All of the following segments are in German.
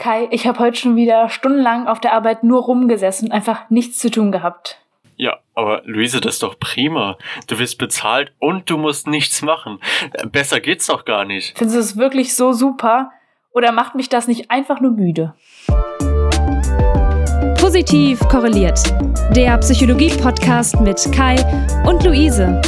Kai, ich habe heute schon wieder stundenlang auf der Arbeit nur rumgesessen und einfach nichts zu tun gehabt. Ja, aber Luise, das ist doch prima. Du wirst bezahlt und du musst nichts machen. Besser geht's doch gar nicht. Findest du es wirklich so super? Oder macht mich das nicht einfach nur müde? Positiv korreliert. Der Psychologie-Podcast mit Kai und Luise.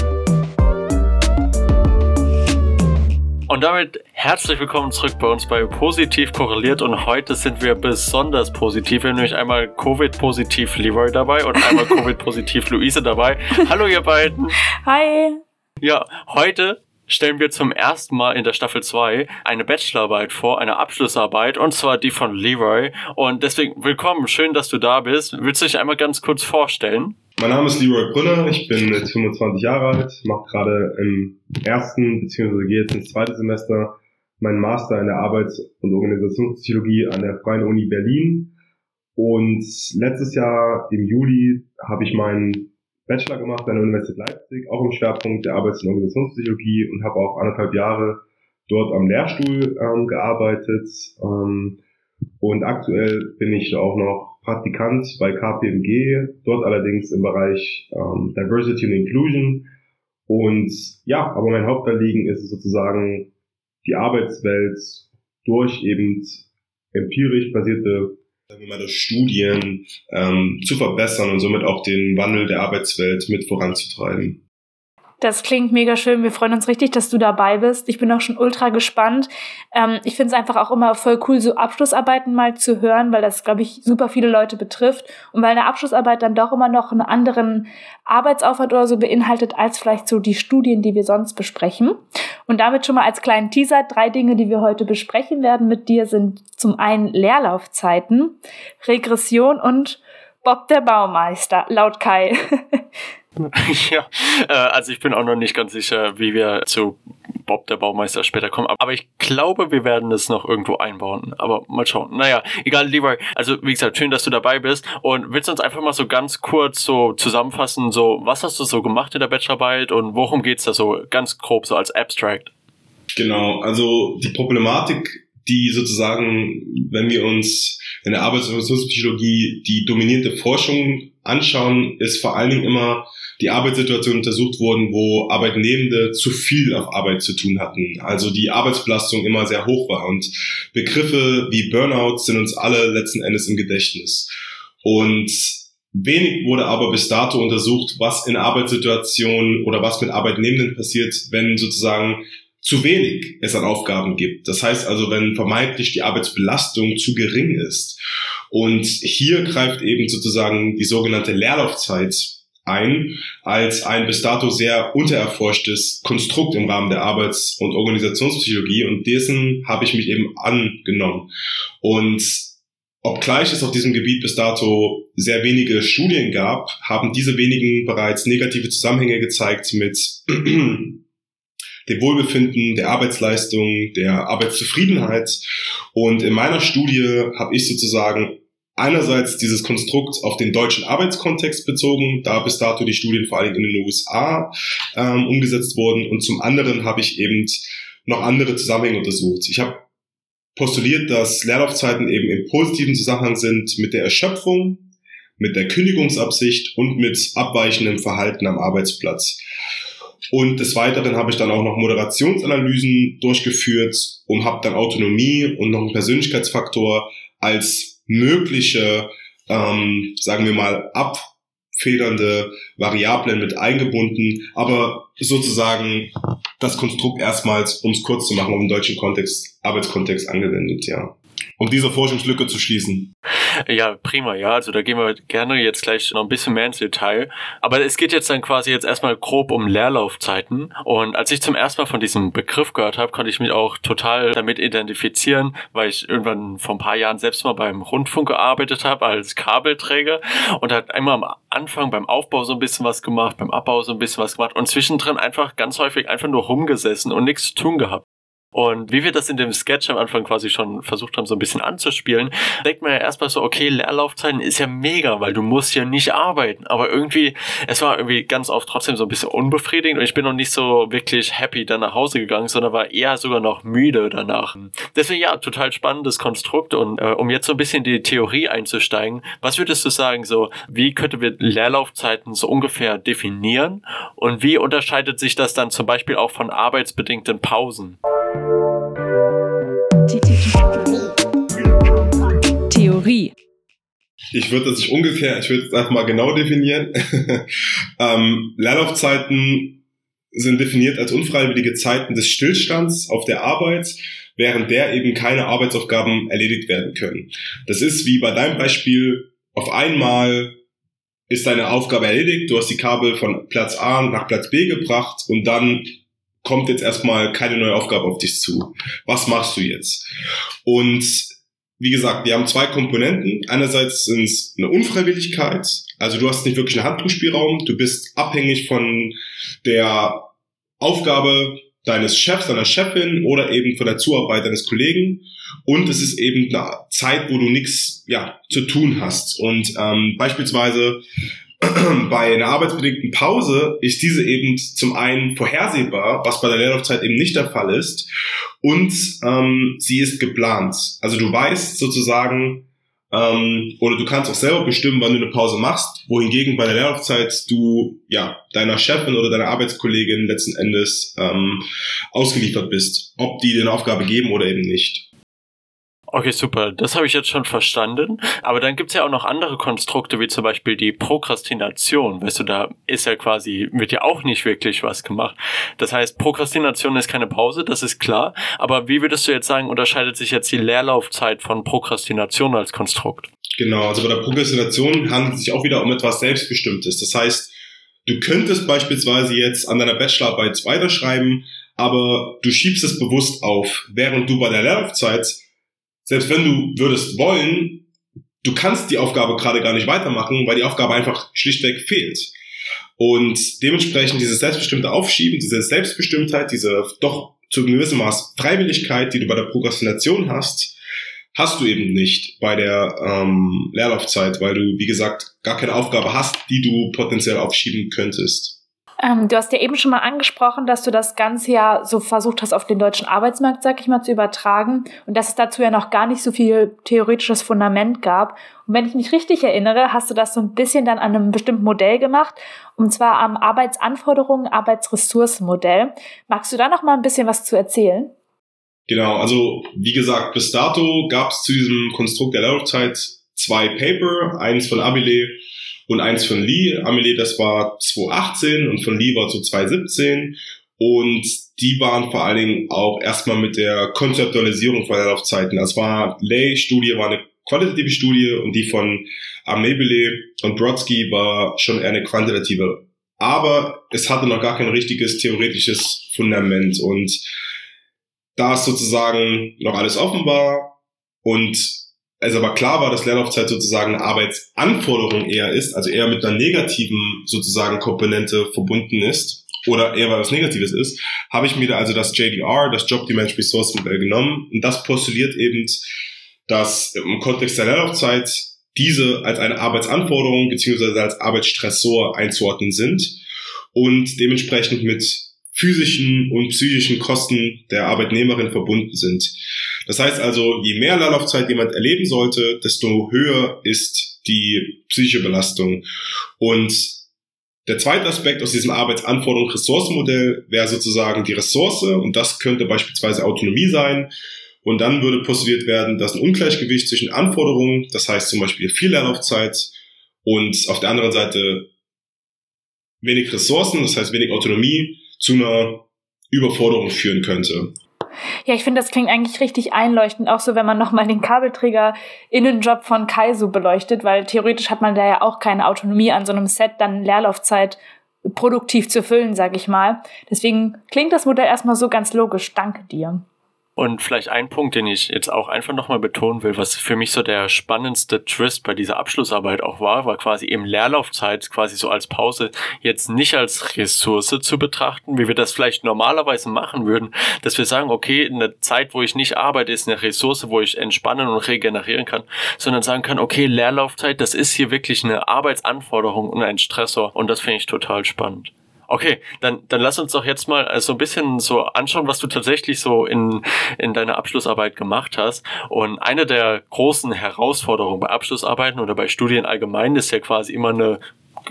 Und damit herzlich willkommen zurück bei uns bei Positiv korreliert. Und heute sind wir besonders positiv. Wir haben nämlich einmal Covid-positiv Leroy dabei und einmal Covid-positiv Luise dabei. Hallo, ihr beiden. Hi. Ja, heute stellen wir zum ersten Mal in der Staffel 2 eine Bachelorarbeit vor, eine Abschlussarbeit, und zwar die von Leroy. Und deswegen willkommen, schön, dass du da bist. Willst du dich einmal ganz kurz vorstellen? Mein Name ist Leroy Brünner, ich bin jetzt 25 Jahre alt, mache gerade im ersten beziehungsweise gehe jetzt ins zweite Semester meinen Master in der Arbeits- und Organisationspsychologie an der Freien Uni Berlin. Und letztes Jahr im Juli habe ich meinen Bachelor gemacht an der Universität Leipzig, auch im Schwerpunkt der Arbeits- und Organisationspsychologie und habe auch anderthalb Jahre dort am Lehrstuhl ähm, gearbeitet. Ähm, und aktuell bin ich auch noch Praktikant bei KPMG, dort allerdings im Bereich ähm, Diversity und Inclusion. Und ja, aber mein Hauptanliegen ist es sozusagen, die Arbeitswelt durch eben empirisch basierte mal, Studien ähm, zu verbessern und somit auch den Wandel der Arbeitswelt mit voranzutreiben. Das klingt mega schön. Wir freuen uns richtig, dass du dabei bist. Ich bin auch schon ultra gespannt. Ähm, ich finde es einfach auch immer voll cool, so Abschlussarbeiten mal zu hören, weil das, glaube ich, super viele Leute betrifft. Und weil eine Abschlussarbeit dann doch immer noch einen anderen Arbeitsaufwand oder so beinhaltet, als vielleicht so die Studien, die wir sonst besprechen. Und damit schon mal als kleinen Teaser, drei Dinge, die wir heute besprechen werden mit dir, sind zum einen Leerlaufzeiten, Regression und Bob der Baumeister, laut Kai. ja, äh, also ich bin auch noch nicht ganz sicher, wie wir zu Bob der Baumeister später kommen. Aber ich glaube, wir werden es noch irgendwo einbauen. Aber mal schauen. Naja, egal, Leroy. Also wie gesagt, schön, dass du dabei bist. Und willst du uns einfach mal so ganz kurz so zusammenfassen, so was hast du so gemacht in der Bachelorarbeit und worum geht's da so ganz grob so als Abstract? Genau, also die Problematik, die sozusagen, wenn wir uns in der Arbeits- und Ressourcenpsychologie die dominierende Forschung anschauen, ist vor allen Dingen immer die Arbeitssituation untersucht worden, wo Arbeitnehmende zu viel auf Arbeit zu tun hatten. Also die Arbeitsbelastung immer sehr hoch war. Und Begriffe wie Burnout sind uns alle letzten Endes im Gedächtnis. Und wenig wurde aber bis dato untersucht, was in Arbeitssituationen oder was mit Arbeitnehmenden passiert, wenn sozusagen zu wenig es an Aufgaben gibt. Das heißt also, wenn vermeintlich die Arbeitsbelastung zu gering ist. Und hier greift eben sozusagen die sogenannte Leerlaufzeit ein als ein bis dato sehr untererforschtes Konstrukt im Rahmen der Arbeits- und Organisationspsychologie und dessen habe ich mich eben angenommen. Und obgleich es auf diesem Gebiet bis dato sehr wenige Studien gab, haben diese wenigen bereits negative Zusammenhänge gezeigt mit dem Wohlbefinden, der Arbeitsleistung, der Arbeitszufriedenheit. Und in meiner Studie habe ich sozusagen einerseits dieses Konstrukt auf den deutschen Arbeitskontext bezogen, da bis dato die Studien vor allem in den USA ähm, umgesetzt wurden und zum anderen habe ich eben noch andere Zusammenhänge untersucht. Ich habe postuliert, dass Leerlaufzeiten eben im positiven Zusammenhang sind mit der Erschöpfung, mit der Kündigungsabsicht und mit abweichendem Verhalten am Arbeitsplatz. Und des Weiteren habe ich dann auch noch Moderationsanalysen durchgeführt und habe dann Autonomie und noch einen Persönlichkeitsfaktor als mögliche, ähm, sagen wir mal, abfedernde Variablen mit eingebunden, aber sozusagen das Konstrukt erstmals, um es kurz zu machen, um den deutschen Kontext, Arbeitskontext angewendet, ja um diese Forschungslücke zu schließen. Ja, prima, ja. Also da gehen wir gerne jetzt gleich noch ein bisschen mehr ins Detail. Aber es geht jetzt dann quasi jetzt erstmal grob um Leerlaufzeiten. Und als ich zum ersten Mal von diesem Begriff gehört habe, konnte ich mich auch total damit identifizieren, weil ich irgendwann vor ein paar Jahren selbst mal beim Rundfunk gearbeitet habe als Kabelträger und hat einmal am Anfang beim Aufbau so ein bisschen was gemacht, beim Abbau so ein bisschen was gemacht und zwischendrin einfach ganz häufig einfach nur rumgesessen und nichts zu tun gehabt. Und wie wir das in dem Sketch am Anfang quasi schon versucht haben, so ein bisschen anzuspielen, denkt man ja erstmal so, okay, Leerlaufzeiten ist ja mega, weil du musst ja nicht arbeiten. Aber irgendwie, es war irgendwie ganz oft trotzdem so ein bisschen unbefriedigend und ich bin noch nicht so wirklich happy dann nach Hause gegangen, sondern war eher sogar noch müde danach. Deswegen ja, total spannendes Konstrukt und äh, um jetzt so ein bisschen die Theorie einzusteigen, was würdest du sagen, so, wie könnten wir Leerlaufzeiten so ungefähr definieren und wie unterscheidet sich das dann zum Beispiel auch von arbeitsbedingten Pausen? Theorie. Ich würde das nicht ungefähr, ich würde es einfach mal genau definieren. ähm, Leerlaufzeiten sind definiert als unfreiwillige Zeiten des Stillstands auf der Arbeit, während der eben keine Arbeitsaufgaben erledigt werden können. Das ist wie bei deinem Beispiel, auf einmal ist deine Aufgabe erledigt, du hast die Kabel von Platz A nach Platz B gebracht und dann kommt jetzt erstmal keine neue Aufgabe auf dich zu. Was machst du jetzt? Und wie gesagt, wir haben zwei Komponenten. Einerseits sind es eine Unfreiwilligkeit, also du hast nicht wirklich einen Handlungsspielraum, du bist abhängig von der Aufgabe deines Chefs, deiner Chefin oder eben von der Zuarbeit deines Kollegen. Und es ist eben eine Zeit, wo du nichts ja, zu tun hast. Und ähm, beispielsweise bei einer arbeitsbedingten Pause ist diese eben zum einen vorhersehbar, was bei der Leerlaufzeit eben nicht der Fall ist, und ähm, sie ist geplant. Also du weißt sozusagen, ähm, oder du kannst auch selber bestimmen, wann du eine Pause machst, wohingegen bei der Leerlaufzeit du ja deiner Chefin oder deiner Arbeitskollegin letzten Endes ähm, ausgeliefert bist, ob die dir eine Aufgabe geben oder eben nicht. Okay, super. Das habe ich jetzt schon verstanden. Aber dann gibt's ja auch noch andere Konstrukte, wie zum Beispiel die Prokrastination. Weißt du, da ist ja quasi, wird ja auch nicht wirklich was gemacht. Das heißt, Prokrastination ist keine Pause, das ist klar. Aber wie würdest du jetzt sagen, unterscheidet sich jetzt die Leerlaufzeit von Prokrastination als Konstrukt? Genau, also bei der Prokrastination handelt es sich auch wieder um etwas Selbstbestimmtes. Das heißt, du könntest beispielsweise jetzt an deiner Bachelorarbeit weiterschreiben, aber du schiebst es bewusst auf, während du bei der Leerlaufzeit selbst wenn du würdest wollen, du kannst die Aufgabe gerade gar nicht weitermachen, weil die Aufgabe einfach schlichtweg fehlt. Und dementsprechend dieses selbstbestimmte Aufschieben, diese Selbstbestimmtheit, diese doch zu gewissem Maß Freiwilligkeit, die du bei der Prokrastination hast, hast du eben nicht bei der ähm, Leerlaufzeit, weil du, wie gesagt, gar keine Aufgabe hast, die du potenziell aufschieben könntest. Ähm, du hast ja eben schon mal angesprochen, dass du das Ganze ja so versucht hast, auf den deutschen Arbeitsmarkt, sag ich mal, zu übertragen und dass es dazu ja noch gar nicht so viel theoretisches Fundament gab. Und wenn ich mich richtig erinnere, hast du das so ein bisschen dann an einem bestimmten Modell gemacht, und zwar am Arbeitsanforderungen, Arbeitsressourcenmodell. Magst du da noch mal ein bisschen was zu erzählen? Genau, also wie gesagt, bis dato gab es zu diesem Konstrukt der Laufzeit zwei Paper, eins von Abile und eins von Lee. Amelie, das war 2018 und von Lee war so 2017. Und die waren vor allen Dingen auch erstmal mit der Konzeptualisierung von Laufzeiten. Das war Lay-Studie, war eine qualitative Studie und die von Amebele und Brodsky war schon eher eine quantitative. Aber es hatte noch gar kein richtiges theoretisches Fundament und da es sozusagen noch alles offen war und es aber klar war, dass Lernlaufzeit sozusagen eine Arbeitsanforderung eher ist, also eher mit einer negativen sozusagen Komponente verbunden ist oder eher was Negatives ist, habe ich mir da also das JDR, das Job Demand Resource Modell genommen und das postuliert eben, dass im Kontext der Lernlaufzeit diese als eine Arbeitsanforderung beziehungsweise als Arbeitsstressor einzuordnen sind und dementsprechend mit physischen und psychischen Kosten der Arbeitnehmerin verbunden sind. Das heißt also, je mehr Leerlaufzeit jemand erleben sollte, desto höher ist die psychische Belastung. Und der zweite Aspekt aus diesem Arbeitsanforderung-Ressourcenmodell wäre sozusagen die Ressource und das könnte beispielsweise Autonomie sein. Und dann würde postuliert werden, dass ein Ungleichgewicht zwischen Anforderungen, das heißt zum Beispiel viel Leerlaufzeit und auf der anderen Seite wenig Ressourcen, das heißt wenig Autonomie, zu einer Überforderung führen könnte. Ja, ich finde, das klingt eigentlich richtig einleuchtend, auch so, wenn man nochmal den Kabelträger Innenjob von Kaiso beleuchtet, weil theoretisch hat man da ja auch keine Autonomie an so einem Set, dann Leerlaufzeit produktiv zu füllen, sag ich mal. Deswegen klingt das Modell erstmal so ganz logisch. Danke dir. Und vielleicht ein Punkt, den ich jetzt auch einfach nochmal betonen will, was für mich so der spannendste Twist bei dieser Abschlussarbeit auch war, war quasi eben Leerlaufzeit quasi so als Pause jetzt nicht als Ressource zu betrachten, wie wir das vielleicht normalerweise machen würden, dass wir sagen, okay, eine Zeit, wo ich nicht arbeite, ist eine Ressource, wo ich entspannen und regenerieren kann, sondern sagen kann, okay, Leerlaufzeit, das ist hier wirklich eine Arbeitsanforderung und ein Stressor und das finde ich total spannend. Okay, dann, dann lass uns doch jetzt mal äh, so ein bisschen so anschauen, was du tatsächlich so in, in deiner Abschlussarbeit gemacht hast. Und eine der großen Herausforderungen bei Abschlussarbeiten oder bei Studien allgemein ist ja quasi immer eine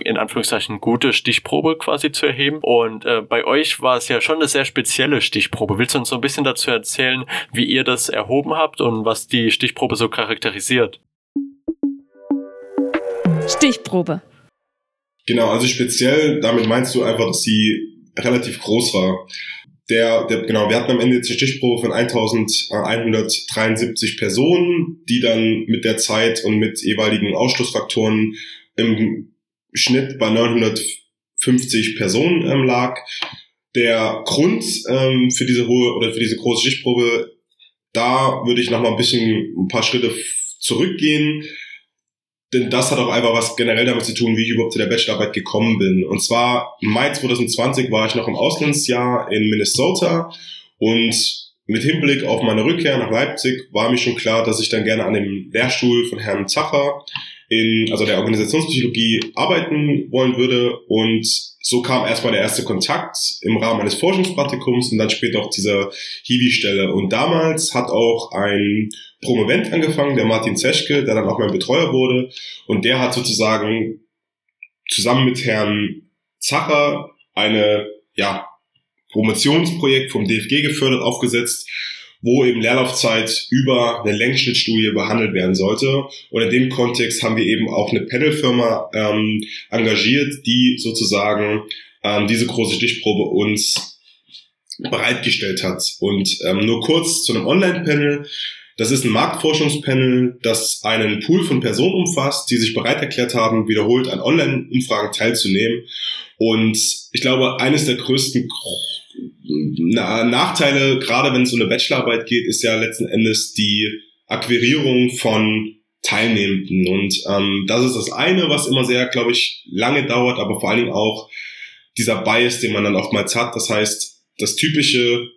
in Anführungszeichen gute Stichprobe quasi zu erheben. Und äh, bei euch war es ja schon eine sehr spezielle Stichprobe. Willst du uns so ein bisschen dazu erzählen, wie ihr das erhoben habt und was die Stichprobe so charakterisiert? Stichprobe. Genau, also speziell, damit meinst du einfach, dass sie relativ groß war. Der, der, genau, wir hatten am Ende jetzt eine Stichprobe von 1173 Personen, die dann mit der Zeit und mit jeweiligen Ausschlussfaktoren im Schnitt bei 950 Personen ähm, lag. Der Grund ähm, für diese hohe oder für diese große Stichprobe, da würde ich noch mal ein bisschen ein paar Schritte zurückgehen denn das hat auch einfach was generell damit zu tun, wie ich überhaupt zu der Bachelorarbeit gekommen bin. Und zwar Mai 2020 war ich noch im Auslandsjahr in Minnesota und mit Hinblick auf meine Rückkehr nach Leipzig war mir schon klar, dass ich dann gerne an dem Lehrstuhl von Herrn Zacher in, also der Organisationspsychologie arbeiten wollen würde und so kam erstmal der erste Kontakt im Rahmen eines Forschungspraktikums und dann später auch dieser Hiwi-Stelle. Und damals hat auch ein Promovent angefangen, der Martin Zeschke, der dann auch mein Betreuer wurde. Und der hat sozusagen zusammen mit Herrn Zacher eine, ja, Promotionsprojekt vom DFG gefördert, aufgesetzt, wo eben Leerlaufzeit über eine Längsschnittstudie behandelt werden sollte. Und in dem Kontext haben wir eben auch eine Panelfirma ähm, engagiert, die sozusagen ähm, diese große Stichprobe uns bereitgestellt hat. Und ähm, nur kurz zu einem Online-Panel. Das ist ein Marktforschungspanel, das einen Pool von Personen umfasst, die sich bereit erklärt haben, wiederholt an Online-Umfragen teilzunehmen. Und ich glaube, eines der größten Nachteile, gerade wenn es um eine Bachelorarbeit geht, ist ja letzten Endes die Akquirierung von Teilnehmenden. Und ähm, das ist das eine, was immer sehr, glaube ich, lange dauert, aber vor allen Dingen auch dieser Bias, den man dann oftmals hat. Das heißt, das typische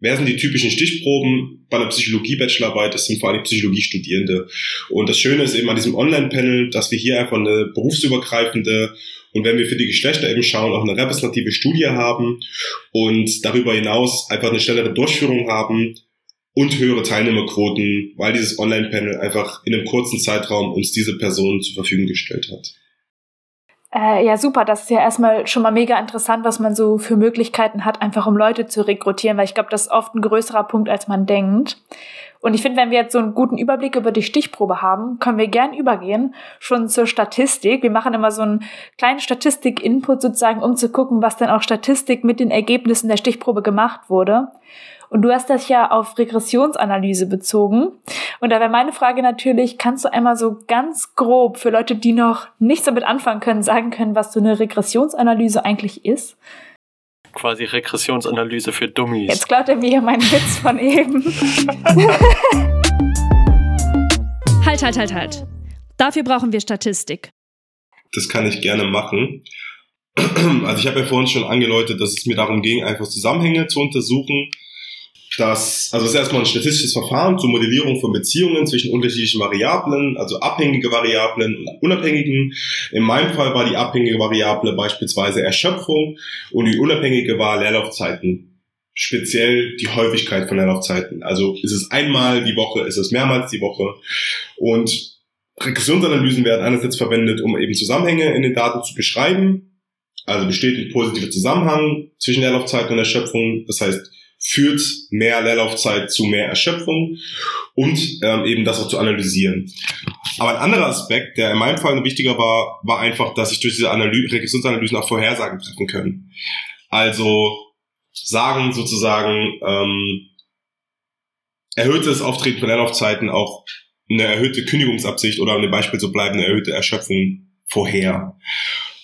Wer sind die typischen Stichproben bei einer Psychologie-Bachelorarbeit? Das sind vor allem Psychologiestudierende. Und das Schöne ist eben an diesem Online-Panel, dass wir hier einfach eine berufsübergreifende und wenn wir für die Geschlechter eben schauen, auch eine repräsentative Studie haben und darüber hinaus einfach eine schnellere Durchführung haben und höhere Teilnehmerquoten, weil dieses Online-Panel einfach in einem kurzen Zeitraum uns diese Personen zur Verfügung gestellt hat. Äh, ja, super. Das ist ja erstmal schon mal mega interessant, was man so für Möglichkeiten hat, einfach um Leute zu rekrutieren, weil ich glaube, das ist oft ein größerer Punkt, als man denkt. Und ich finde, wenn wir jetzt so einen guten Überblick über die Stichprobe haben, können wir gern übergehen schon zur Statistik. Wir machen immer so einen kleinen Statistik-Input sozusagen, um zu gucken, was dann auch Statistik mit den Ergebnissen der Stichprobe gemacht wurde. Und du hast das ja auf Regressionsanalyse bezogen. Und da wäre meine Frage natürlich, kannst du einmal so ganz grob für Leute, die noch nichts damit anfangen können, sagen können, was so eine Regressionsanalyse eigentlich ist? Quasi Regressionsanalyse für Dummies. Jetzt klaut er mir meinen Witz von eben. halt, halt, halt, halt. Dafür brauchen wir Statistik. Das kann ich gerne machen. Also ich habe ja vorhin schon angedeutet, dass es mir darum ging, einfach Zusammenhänge zu untersuchen dass, also das ist erstmal ein statistisches Verfahren zur Modellierung von Beziehungen zwischen unterschiedlichen Variablen, also abhängige Variablen und unabhängigen. In meinem Fall war die abhängige Variable beispielsweise Erschöpfung und die unabhängige war Leerlaufzeiten. Speziell die Häufigkeit von Leerlaufzeiten. Also ist es einmal die Woche, ist es mehrmals die Woche. Und Regressionsanalysen werden einerseits verwendet, um eben Zusammenhänge in den Daten zu beschreiben. Also besteht ein positiver Zusammenhang zwischen Leerlaufzeiten und Erschöpfung. Das heißt, führt mehr Leerlaufzeit zu mehr Erschöpfung und ähm, eben das auch zu analysieren. Aber ein anderer Aspekt, der in meinem Fall wichtiger war, war einfach, dass ich durch diese Analy Regressionsanalysen auch Vorhersagen treffen können. Also sagen sozusagen ähm, erhöhtes Auftreten von Leerlaufzeiten auch eine erhöhte Kündigungsabsicht oder um dem Beispiel zu bleiben, eine erhöhte Erschöpfung vorher.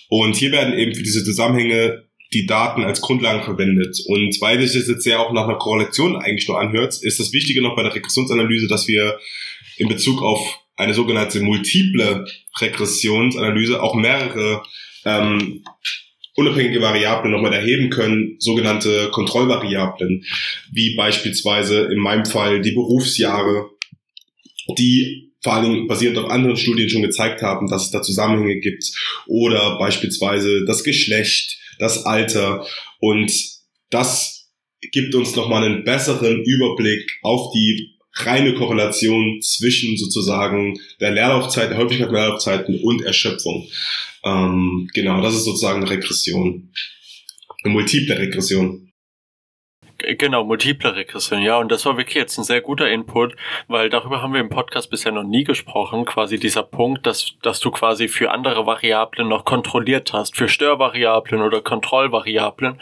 Und hier werden eben für diese Zusammenhänge die Daten als Grundlagen verwendet. Und weil sich das jetzt ja auch nach einer Korrelation eigentlich nur anhört, ist das Wichtige noch bei der Regressionsanalyse, dass wir in Bezug auf eine sogenannte multiple Regressionsanalyse auch mehrere ähm, unabhängige Variablen nochmal erheben können, sogenannte Kontrollvariablen, wie beispielsweise in meinem Fall die Berufsjahre, die vor allen Dingen basierend auf anderen Studien schon gezeigt haben, dass es da Zusammenhänge gibt, oder beispielsweise das Geschlecht, das Alter und das gibt uns nochmal einen besseren Überblick auf die reine Korrelation zwischen sozusagen der Leerlaufzeit, der Häufigkeit der Leerlaufzeiten und Erschöpfung. Ähm, genau, das ist sozusagen eine Regression. Eine multiple Regression. Genau, multiple Regression, ja. Und das war wirklich jetzt ein sehr guter Input, weil darüber haben wir im Podcast bisher noch nie gesprochen. Quasi dieser Punkt, dass, dass du quasi für andere Variablen noch kontrolliert hast, für Störvariablen oder Kontrollvariablen.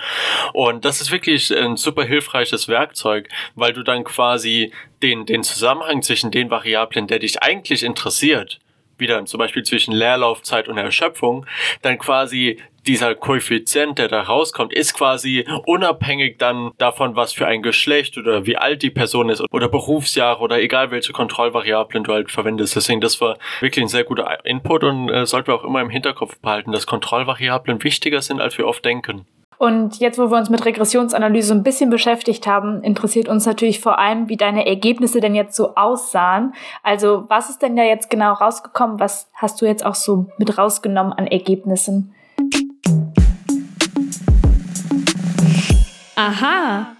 Und das ist wirklich ein super hilfreiches Werkzeug, weil du dann quasi den, den Zusammenhang zwischen den Variablen, der dich eigentlich interessiert, wieder zum Beispiel zwischen Leerlaufzeit und Erschöpfung, dann quasi dieser Koeffizient, der da rauskommt, ist quasi unabhängig dann davon, was für ein Geschlecht oder wie alt die Person ist oder Berufsjahre oder egal welche Kontrollvariablen du halt verwendest. Deswegen, das war wirklich ein sehr guter Input und äh, sollten wir auch immer im Hinterkopf behalten, dass Kontrollvariablen wichtiger sind, als wir oft denken. Und jetzt, wo wir uns mit Regressionsanalyse ein bisschen beschäftigt haben, interessiert uns natürlich vor allem, wie deine Ergebnisse denn jetzt so aussahen. Also was ist denn da jetzt genau rausgekommen? Was hast du jetzt auch so mit rausgenommen an Ergebnissen? Aha.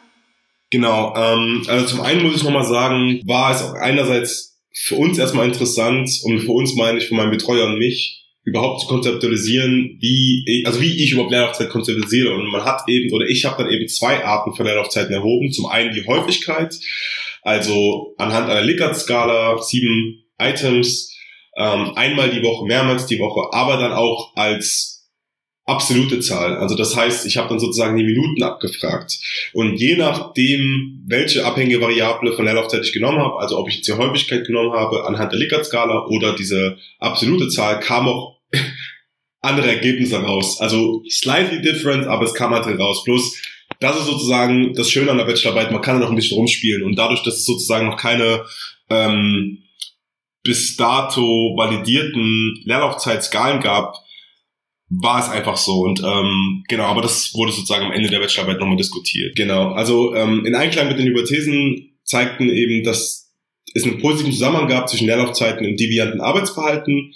Genau, ähm, also zum einen muss ich nochmal sagen, war es auch einerseits für uns erstmal interessant und für uns meine ich, für meinen Betreuer und mich, überhaupt zu konzeptualisieren, wie, also wie ich überhaupt Leerlaufzeit konzeptualisiere. Und man hat eben, oder ich habe dann eben zwei Arten von Leerlaufzeiten erhoben. Zum einen die Häufigkeit, also anhand einer Likert-Skala, sieben Items, ähm, einmal die Woche, mehrmals die Woche, aber dann auch als absolute Zahl. Also das heißt, ich habe dann sozusagen die Minuten abgefragt. Und je nachdem, welche abhängige Variable von Leerlaufzeit ich genommen habe, also ob ich jetzt die Häufigkeit genommen habe anhand der Likert-Skala oder diese absolute Zahl, kam auch andere Ergebnisse raus. Also slightly different, aber es kam halt raus. Plus, das ist sozusagen das Schöne an der Bachelorarbeit, man kann da noch ein bisschen rumspielen. Und dadurch, dass es sozusagen noch keine ähm, bis dato validierten Leerlaufzeitskalen gab, war es einfach so. Und ähm, genau, aber das wurde sozusagen am Ende der Bachelorarbeit nochmal diskutiert. Genau. Also ähm, in Einklang mit den Hypothesen zeigten eben, dass es einen positiven Zusammenhang gab zwischen Leerlaufzeiten und devianten Arbeitsverhalten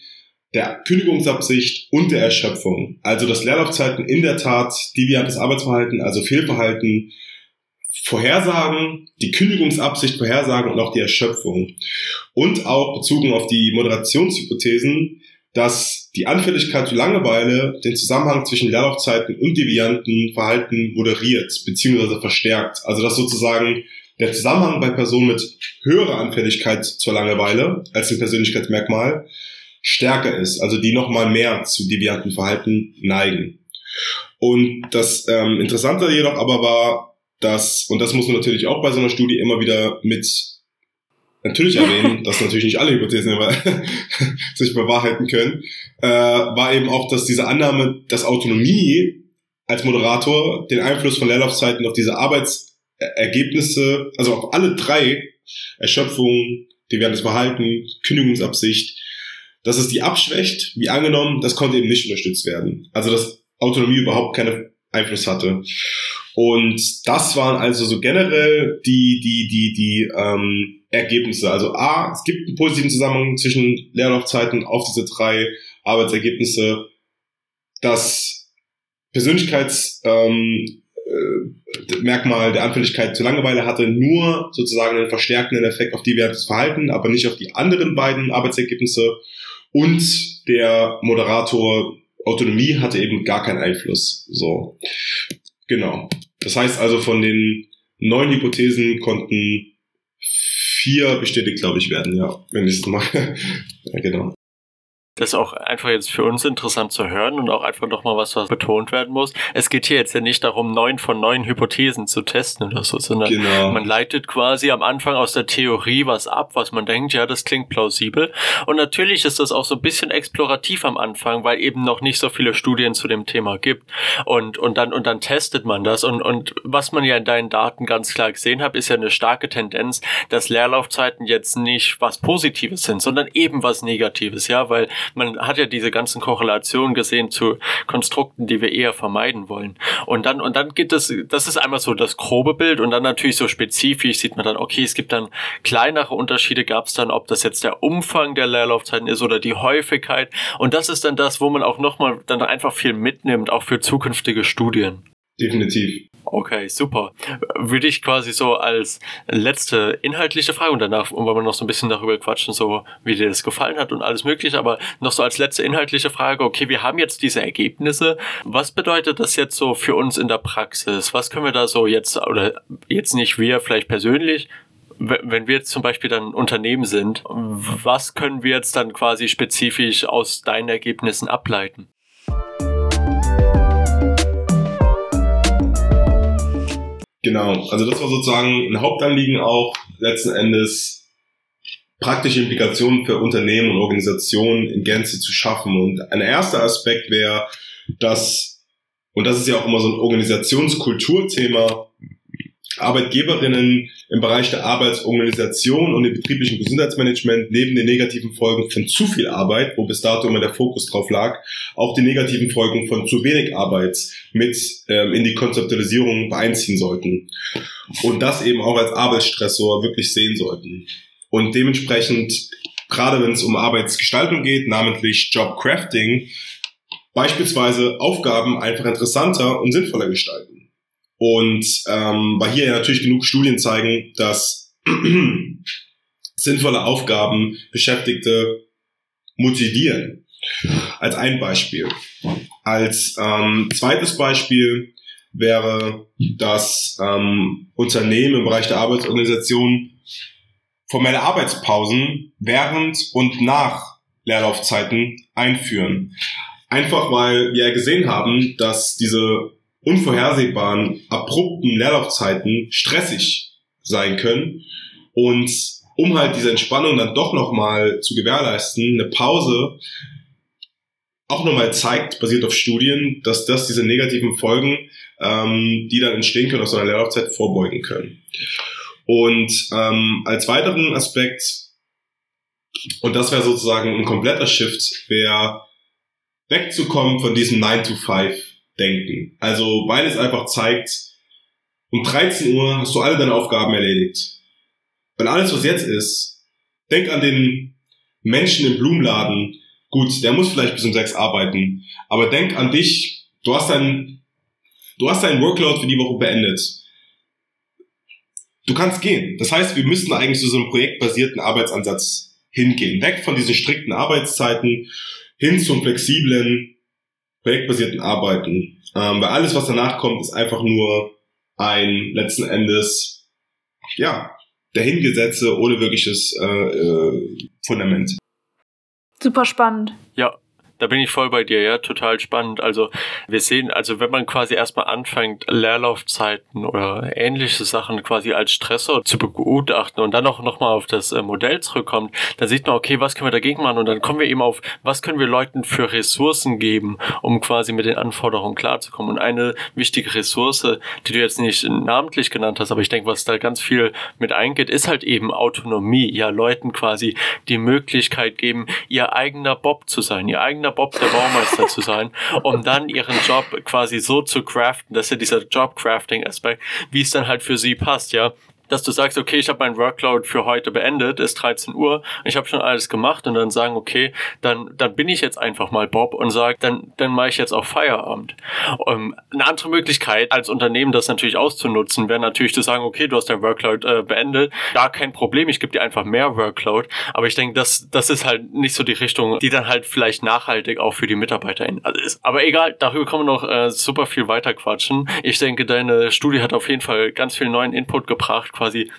der Kündigungsabsicht und der Erschöpfung. Also dass Leerlaufzeiten in der Tat deviantes Arbeitsverhalten, also Fehlverhalten, vorhersagen, die Kündigungsabsicht vorhersagen und auch die Erschöpfung. Und auch bezogen auf die Moderationshypothesen, dass die Anfälligkeit zu Langeweile den Zusammenhang zwischen Leerlaufzeiten und devianten Verhalten moderiert bzw. verstärkt. Also dass sozusagen der Zusammenhang bei Personen mit höherer Anfälligkeit zur Langeweile als ein Persönlichkeitsmerkmal stärker ist, also die nochmal mehr zu devianten Verhalten neigen. Und das ähm, Interessante jedoch aber war, dass, und das muss man natürlich auch bei so einer Studie immer wieder mit natürlich erwähnen, dass natürlich nicht alle Hypothesen immer sich bewahrheiten können, äh, war eben auch, dass diese Annahme, dass Autonomie als Moderator den Einfluss von Leerlaufzeiten auf diese Arbeitsergebnisse, also auf alle drei Erschöpfung, deviantes Verhalten, Kündigungsabsicht, dass es die abschwächt, wie angenommen, das konnte eben nicht unterstützt werden. Also dass Autonomie überhaupt keinen Einfluss hatte. Und das waren also so generell die, die, die, die ähm, Ergebnisse. Also A, es gibt einen positiven Zusammenhang zwischen Leerlaufzeiten auf diese drei Arbeitsergebnisse. Das Persönlichkeitsmerkmal ähm, äh, Merkmal der Anfälligkeit zur Langeweile hatte nur sozusagen einen verstärkenden Effekt auf diverses Verhalten, aber nicht auf die anderen beiden Arbeitsergebnisse. Und der Moderator Autonomie hatte eben gar keinen Einfluss. So. Genau. Das heißt also, von den neun Hypothesen konnten vier bestätigt, glaube ich, werden, ja, wenn ich es mache. ja, genau. Das ist auch einfach jetzt für uns interessant zu hören und auch einfach nochmal was, was betont werden muss. Es geht hier jetzt ja nicht darum, neun von neun Hypothesen zu testen oder so, sondern genau. man leitet quasi am Anfang aus der Theorie was ab, was man denkt, ja, das klingt plausibel. Und natürlich ist das auch so ein bisschen explorativ am Anfang, weil eben noch nicht so viele Studien zu dem Thema gibt. Und, und dann, und dann testet man das. Und, und was man ja in deinen Daten ganz klar gesehen hat, ist ja eine starke Tendenz, dass Leerlaufzeiten jetzt nicht was Positives sind, sondern eben was Negatives, ja, weil man hat ja diese ganzen Korrelationen gesehen zu Konstrukten, die wir eher vermeiden wollen. Und dann, und dann geht es, das ist einmal so das grobe Bild und dann natürlich so spezifisch sieht man dann, okay, es gibt dann kleinere Unterschiede, gab es dann, ob das jetzt der Umfang der Leerlaufzeiten ist oder die Häufigkeit. Und das ist dann das, wo man auch nochmal dann einfach viel mitnimmt, auch für zukünftige Studien. Definitiv. Okay, super. Würde ich quasi so als letzte inhaltliche Frage und danach wollen wir noch so ein bisschen darüber quatschen, so wie dir das gefallen hat und alles mögliche, aber noch so als letzte inhaltliche Frage, okay, wir haben jetzt diese Ergebnisse. Was bedeutet das jetzt so für uns in der Praxis? Was können wir da so jetzt, oder jetzt nicht wir vielleicht persönlich, wenn wir jetzt zum Beispiel dann Unternehmen sind, was können wir jetzt dann quasi spezifisch aus deinen Ergebnissen ableiten? Genau, also das war sozusagen ein Hauptanliegen auch letzten Endes praktische Implikationen für Unternehmen und Organisationen in Gänze zu schaffen. Und ein erster Aspekt wäre, dass, und das ist ja auch immer so ein Organisationskulturthema, Arbeitgeberinnen im Bereich der Arbeitsorganisation und im betrieblichen Gesundheitsmanagement neben den negativen Folgen von zu viel Arbeit, wo bis dato immer der Fokus drauf lag, auch die negativen Folgen von zu wenig Arbeit mit ähm, in die Konzeptualisierung einziehen sollten. Und das eben auch als Arbeitsstressor wirklich sehen sollten. Und dementsprechend, gerade wenn es um Arbeitsgestaltung geht, namentlich Jobcrafting, beispielsweise Aufgaben einfach interessanter und sinnvoller gestalten. Und ähm, weil hier ja natürlich genug Studien zeigen, dass sinnvolle Aufgaben Beschäftigte motivieren. Als ein Beispiel. Als ähm, zweites Beispiel wäre, dass ähm, Unternehmen im Bereich der Arbeitsorganisation formelle Arbeitspausen während und nach Leerlaufzeiten einführen. Einfach weil wir ja gesehen haben, dass diese unvorhersehbaren, abrupten Leerlaufzeiten stressig sein können. Und um halt diese Entspannung dann doch nochmal zu gewährleisten, eine Pause auch nochmal zeigt, basiert auf Studien, dass das diese negativen Folgen, ähm, die dann entstehen können aus einer Leerlaufzeit, vorbeugen können. Und ähm, als weiteren Aspekt, und das wäre sozusagen ein kompletter Shift, wäre wegzukommen von diesem 9 to 5 denken. Also weil es einfach zeigt, um 13 Uhr hast du alle deine Aufgaben erledigt. Und alles, was jetzt ist, denk an den Menschen im Blumenladen. Gut, der muss vielleicht bis um 6 arbeiten, aber denk an dich. Du hast dein, du hast deinen Workload für die Woche beendet. Du kannst gehen. Das heißt, wir müssten eigentlich zu so einem projektbasierten Arbeitsansatz hingehen. Weg von diesen strikten Arbeitszeiten hin zum flexiblen, projektbasierten Arbeiten. Ähm, weil alles, was danach kommt, ist einfach nur ein letzten Endes, ja, dahingesetzte ohne wirkliches äh, äh, Fundament. Super spannend. Ja, da bin ich voll bei dir, ja, total spannend. Also wir sehen, also wenn man quasi erstmal anfängt, Leerlaufzeiten oder ähnliche Sachen quasi als Stressor zu begutachten und dann auch nochmal auf das äh, Modell zurückkommt, dann sieht man, okay, was können wir dagegen machen? Und dann kommen wir eben auf, was können wir Leuten für Ressourcen geben, um quasi mit den Anforderungen klarzukommen. Und eine wichtige Ressource, die du jetzt nicht namentlich genannt hast, aber ich denke, was da ganz viel mit eingeht, ist halt eben Autonomie. Ja, Leuten quasi die Möglichkeit geben, ihr eigener Bob zu sein, ihr eigener Bob der Baumeister zu sein, um dann ihren Job quasi so zu craften, dass ja dieser Job-Crafting-Aspekt, wie es dann halt für sie passt, ja dass du sagst, okay, ich habe mein Workload für heute beendet, ist 13 Uhr, ich habe schon alles gemacht und dann sagen, okay, dann, dann bin ich jetzt einfach mal Bob und sage, dann, dann mache ich jetzt auch Feierabend. Um, eine andere Möglichkeit als Unternehmen das natürlich auszunutzen, wäre natürlich zu sagen, okay, du hast dein Workload äh, beendet, da kein Problem, ich gebe dir einfach mehr Workload, aber ich denke, das, das ist halt nicht so die Richtung, die dann halt vielleicht nachhaltig auch für die MitarbeiterInnen ist. Aber egal, darüber können wir noch äh, super viel weiter quatschen. Ich denke, deine Studie hat auf jeden Fall ganz viel neuen Input gebracht, quasi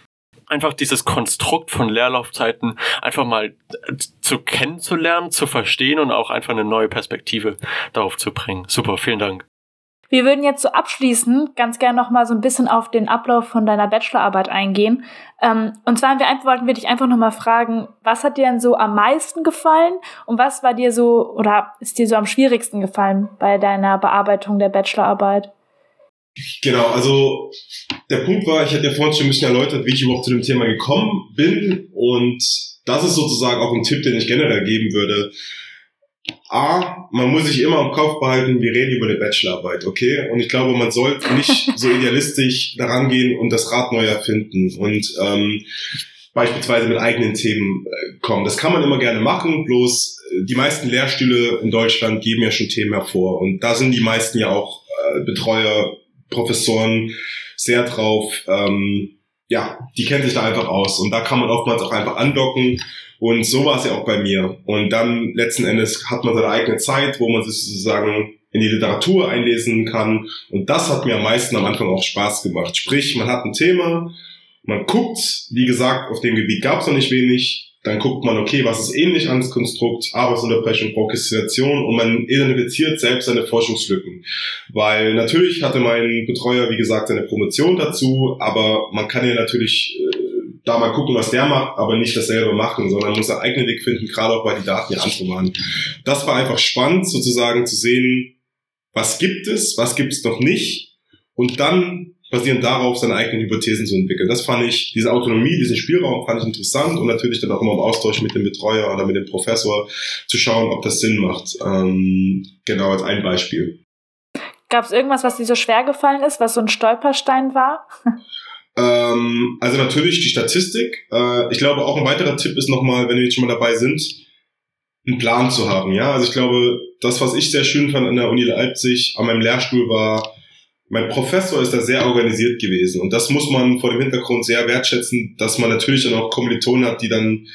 einfach dieses Konstrukt von Leerlaufzeiten einfach mal zu kennenzulernen, zu verstehen und auch einfach eine neue Perspektive darauf zu bringen. Super, vielen Dank. Wir würden jetzt so abschließend ganz gerne noch mal so ein bisschen auf den Ablauf von deiner Bachelorarbeit eingehen. Ähm, und zwar wir wollten wir dich einfach noch mal fragen, was hat dir denn so am meisten gefallen und was war dir so oder ist dir so am schwierigsten gefallen bei deiner Bearbeitung der Bachelorarbeit? Genau, also der Punkt war, ich hatte ja vorhin schon ein bisschen erläutert, wie ich überhaupt zu dem Thema gekommen bin und das ist sozusagen auch ein Tipp, den ich generell geben würde. A, man muss sich immer im Kopf behalten, wir reden über eine Bachelorarbeit, okay? Und ich glaube, man sollte nicht so idealistisch daran gehen und das Rad neu erfinden und ähm, beispielsweise mit eigenen Themen äh, kommen. Das kann man immer gerne machen, bloß äh, die meisten Lehrstühle in Deutschland geben ja schon Themen hervor und da sind die meisten ja auch äh, Betreuer, Professoren sehr drauf. Ähm, ja, die kennen sich da einfach aus und da kann man oftmals auch einfach andocken und so war es ja auch bei mir. Und dann letzten Endes hat man seine eigene Zeit, wo man sich sozusagen in die Literatur einlesen kann. Und das hat mir am meisten am Anfang auch Spaß gemacht. Sprich, man hat ein Thema, man guckt, wie gesagt, auf dem Gebiet gab es noch nicht wenig, dann guckt man, okay, was ist ähnlich an das Konstrukt, Arbeitsunterbrechung, Prokrastination und man identifiziert selbst seine Forschungslücken. Weil natürlich hatte mein Betreuer, wie gesagt, seine Promotion dazu, aber man kann ja natürlich äh, da mal gucken, was der macht, aber nicht dasselbe machen, sondern muss seinen eigenen Weg finden, gerade auch weil die Daten ja andere waren. Das war einfach spannend, sozusagen zu sehen, was gibt es, was gibt es noch nicht und dann basierend darauf seine eigenen Hypothesen zu entwickeln. Das fand ich, diese Autonomie, diesen Spielraum fand ich interessant und natürlich dann auch immer im Austausch mit dem Betreuer oder mit dem Professor zu schauen, ob das Sinn macht. Ähm, genau als ein Beispiel. Gab es irgendwas, was dir so schwer gefallen ist, was so ein Stolperstein war? ähm, also natürlich die Statistik. Äh, ich glaube, auch ein weiterer Tipp ist nochmal, wenn wir jetzt schon mal dabei sind, einen Plan zu haben. Ja, also ich glaube, das, was ich sehr schön fand an der Uni Leipzig, an meinem Lehrstuhl war, mein Professor ist da sehr organisiert gewesen und das muss man vor dem Hintergrund sehr wertschätzen, dass man natürlich dann auch Kommilitonen hat, die dann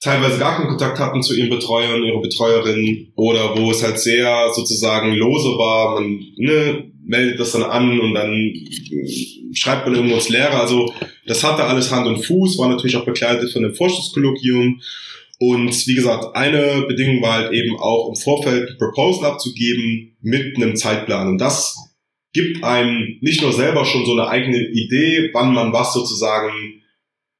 teilweise gar keinen Kontakt hatten zu ihren Betreuern, ihrer Betreuerin oder wo es halt sehr sozusagen lose war, man ne, meldet das dann an und dann schreibt man irgendwo ins Leere. Also das hatte alles Hand und Fuß, war natürlich auch begleitet von dem Forschungskolloquium. Und wie gesagt, eine Bedingung war halt eben auch im Vorfeld Proposal abzugeben mit einem Zeitplan. Und das gibt einem nicht nur selber schon so eine eigene Idee, wann man was sozusagen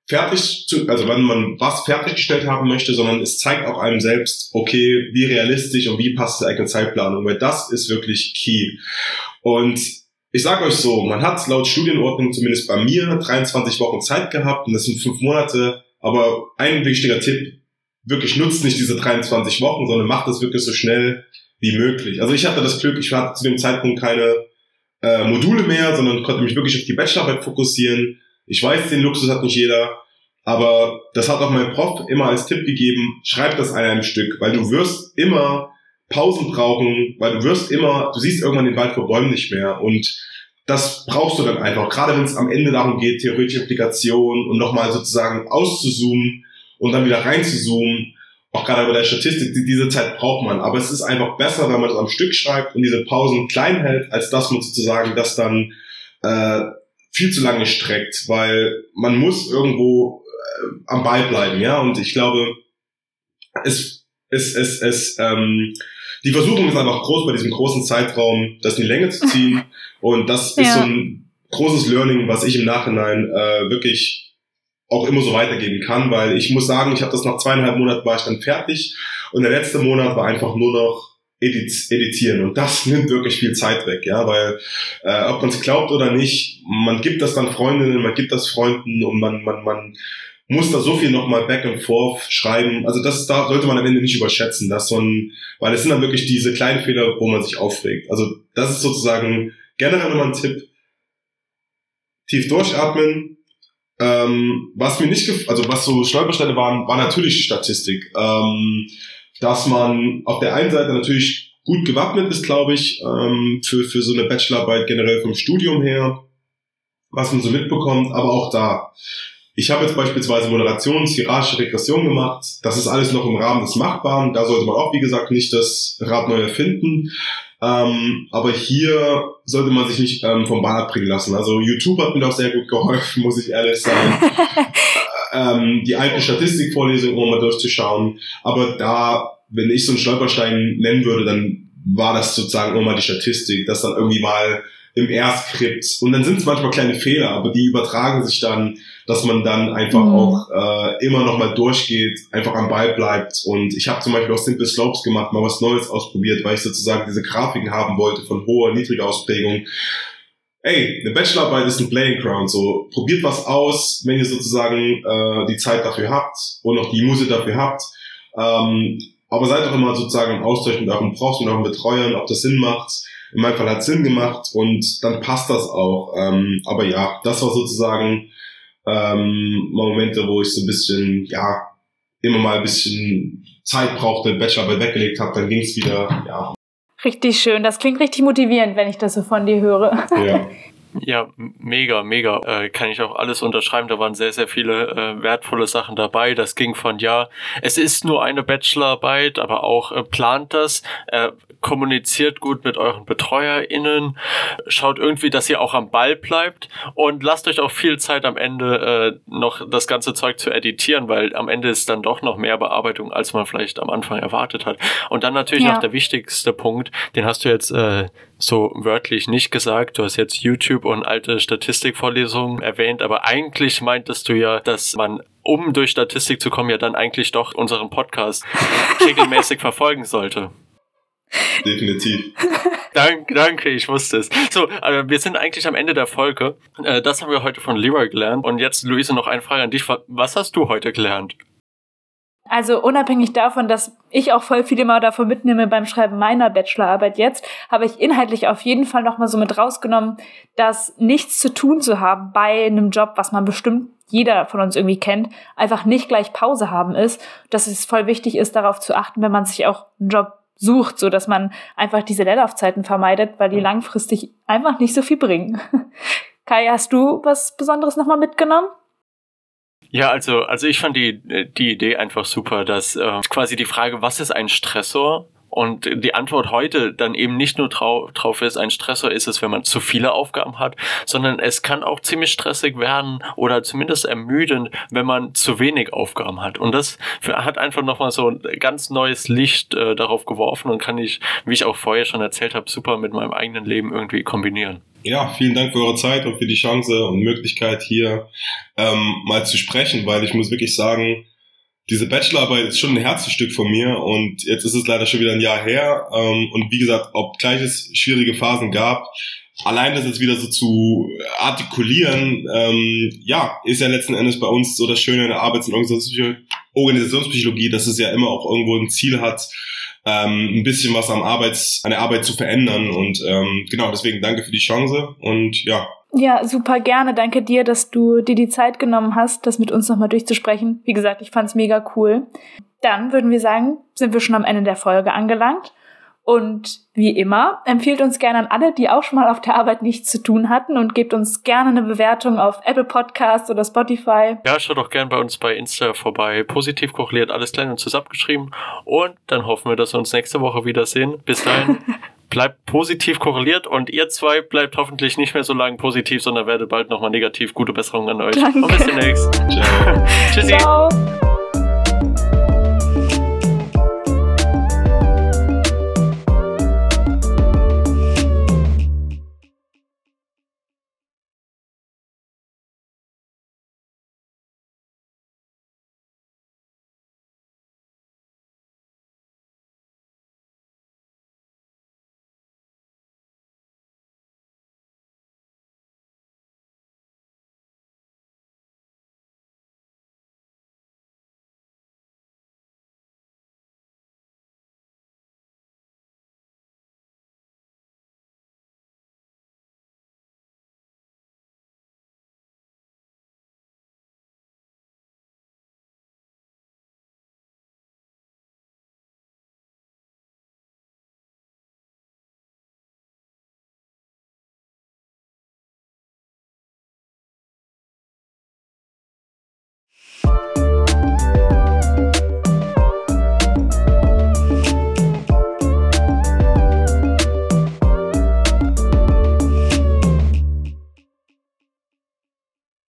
fertig, zu, also wann man was fertiggestellt haben möchte, sondern es zeigt auch einem selbst, okay, wie realistisch und wie passt die eigene Zeitplanung, weil das ist wirklich key. Und ich sage euch so, man hat laut Studienordnung zumindest bei mir 23 Wochen Zeit gehabt und das sind fünf Monate, aber ein wichtiger Tipp, wirklich nutzt nicht diese 23 Wochen, sondern macht es wirklich so schnell wie möglich. Also ich hatte das Glück, ich hatte zu dem Zeitpunkt keine äh, Module mehr, sondern konnte mich wirklich auf die Bachelorarbeit fokussieren. Ich weiß, den Luxus hat nicht jeder, aber das hat auch mein Prof immer als Tipp gegeben, schreib das an einem Stück, weil du wirst immer Pausen brauchen, weil du wirst immer, du siehst irgendwann den Wald vor Bäumen nicht mehr und das brauchst du dann einfach, gerade wenn es am Ende darum geht, theoretische Implikationen und nochmal sozusagen auszuzoomen und dann wieder reinzuzoomen auch gerade bei der Statistik, die, diese Zeit braucht man. Aber es ist einfach besser, wenn man das am Stück schreibt und diese Pausen klein hält, als dass man sozusagen das dann äh, viel zu lange streckt, weil man muss irgendwo äh, am Ball bleiben, ja. Und ich glaube, es, es, es, es, ähm, die Versuchung ist einfach groß bei diesem großen Zeitraum, das in die Länge zu ziehen. Und das ja. ist so ein großes Learning, was ich im Nachhinein äh, wirklich auch immer so weitergeben kann, weil ich muss sagen, ich habe das nach zweieinhalb Monaten war ich dann fertig und der letzte Monat war einfach nur noch editieren und das nimmt wirklich viel Zeit weg, ja, weil äh, ob man es glaubt oder nicht, man gibt das dann Freundinnen, man gibt das Freunden und man man man muss da so viel nochmal back and forth schreiben. Also das da sollte man am Ende nicht überschätzen, dass so ein, weil es sind dann wirklich diese kleinen Fehler, wo man sich aufregt. Also das ist sozusagen generell nochmal ein Tipp. Tief durchatmen, ähm, was mir nicht, also was so Stolpersteine waren, war natürlich die Statistik. Ähm, dass man auf der einen Seite natürlich gut gewappnet ist, glaube ich, ähm, für, für so eine Bachelorarbeit generell vom Studium her, was man so mitbekommt, aber auch da. Ich habe jetzt beispielsweise Moderations, hierarchische Regression gemacht. Das ist alles noch im Rahmen des Machbaren. Da sollte man auch, wie gesagt, nicht das Rad neu erfinden. Ähm, aber hier sollte man sich nicht ähm, vom Bahn abbringen lassen. Also YouTube hat mir doch sehr gut geholfen, muss ich ehrlich sagen. ähm, die alten Statistikvorlesungen, um mal durchzuschauen. Aber da, wenn ich so einen Stolperstein nennen würde, dann war das sozusagen immer mal die Statistik, dass dann irgendwie mal im Erstskript und dann sind es manchmal kleine Fehler, aber die übertragen sich dann, dass man dann einfach mhm. auch äh, immer noch mal durchgeht, einfach am Ball bleibt und ich habe zum Beispiel auch Simple Slopes gemacht, mal was Neues ausprobiert, weil ich sozusagen diese Grafiken haben wollte von hoher, niedriger Ausprägung. Ey, eine Bachelorarbeit ist ein Playing Ground, so probiert was aus, wenn ihr sozusagen äh, die Zeit dafür habt und auch die Muse dafür habt. Ähm, aber seid auch immer sozusagen im Austausch mit eurem Profs, mit euren Betreuern, ob das Sinn macht. In meinem Fall hat Sinn gemacht und dann passt das auch. Ähm, aber ja, das war sozusagen ähm, Momente, wo ich so ein bisschen, ja, immer mal ein bisschen Zeit brauchte, Bachelorarbeit weggelegt habe, dann ging's wieder, ja. Richtig schön. Das klingt richtig motivierend, wenn ich das so von dir höre. Ja. Ja, mega, mega. Äh, kann ich auch alles unterschreiben. Da waren sehr, sehr viele äh, wertvolle Sachen dabei. Das ging von ja, es ist nur eine Bachelorarbeit, aber auch äh, plant das, äh, kommuniziert gut mit euren BetreuerInnen, schaut irgendwie, dass ihr auch am Ball bleibt und lasst euch auch viel Zeit am Ende äh, noch das ganze Zeug zu editieren, weil am Ende ist dann doch noch mehr Bearbeitung, als man vielleicht am Anfang erwartet hat. Und dann natürlich ja. noch der wichtigste Punkt, den hast du jetzt äh, so wörtlich nicht gesagt. Du hast jetzt YouTube und alte Statistikvorlesungen erwähnt, aber eigentlich meintest du ja, dass man um durch Statistik zu kommen, ja dann eigentlich doch unseren Podcast regelmäßig verfolgen sollte. Definitiv. danke, danke, ich wusste es. So, also wir sind eigentlich am Ende der Folge. Äh, das haben wir heute von Leroy gelernt. Und jetzt, Luise, noch eine Frage an dich. Was hast du heute gelernt? Also unabhängig davon, dass ich auch voll viel immer davon mitnehme beim Schreiben meiner Bachelorarbeit jetzt, habe ich inhaltlich auf jeden Fall nochmal so mit rausgenommen, dass nichts zu tun zu haben bei einem Job, was man bestimmt jeder von uns irgendwie kennt, einfach nicht gleich Pause haben ist, dass es voll wichtig ist, darauf zu achten, wenn man sich auch einen Job sucht, so dass man einfach diese Leerlaufzeiten vermeidet, weil die langfristig einfach nicht so viel bringen. Kai, hast du was Besonderes nochmal mitgenommen? Ja, also, also ich fand die, die Idee einfach super, dass äh, quasi die Frage, was ist ein Stressor? Und die Antwort heute dann eben nicht nur drauf ist, ein Stressor ist es, wenn man zu viele Aufgaben hat, sondern es kann auch ziemlich stressig werden oder zumindest ermüdend, wenn man zu wenig Aufgaben hat. Und das hat einfach nochmal so ein ganz neues Licht äh, darauf geworfen und kann ich, wie ich auch vorher schon erzählt habe, super mit meinem eigenen Leben irgendwie kombinieren ja, vielen Dank für eure Zeit und für die Chance und Möglichkeit hier ähm, mal zu sprechen, weil ich muss wirklich sagen, diese Bachelorarbeit ist schon ein Herzensstück von mir und jetzt ist es leider schon wieder ein Jahr her ähm, und wie gesagt, obgleich es schwierige Phasen gab, allein das jetzt wieder so zu artikulieren, ähm, ja, ist ja letzten Endes bei uns so das Schöne in der Arbeits- und Organisationspsychologie, dass es ja immer auch irgendwo ein Ziel hat, ähm, ein bisschen was am Arbeits, an der Arbeit zu verändern. Und ähm, genau, deswegen danke für die Chance und ja. Ja, super gerne. Danke dir, dass du dir die Zeit genommen hast, das mit uns nochmal durchzusprechen. Wie gesagt, ich fand's mega cool. Dann würden wir sagen, sind wir schon am Ende der Folge angelangt. Und wie immer, empfiehlt uns gerne an alle, die auch schon mal auf der Arbeit nichts zu tun hatten und gebt uns gerne eine Bewertung auf Apple Podcasts oder Spotify. Ja, schaut doch gerne bei uns bei Insta vorbei. Positiv korreliert, alles klein und zusammengeschrieben. Und dann hoffen wir, dass wir uns nächste Woche wiedersehen. Bis dahin. bleibt positiv korreliert und ihr zwei bleibt hoffentlich nicht mehr so lange positiv, sondern werdet bald nochmal negativ. Gute Besserung an euch. Danke. Und bis demnächst. Tschüssi. Ciao.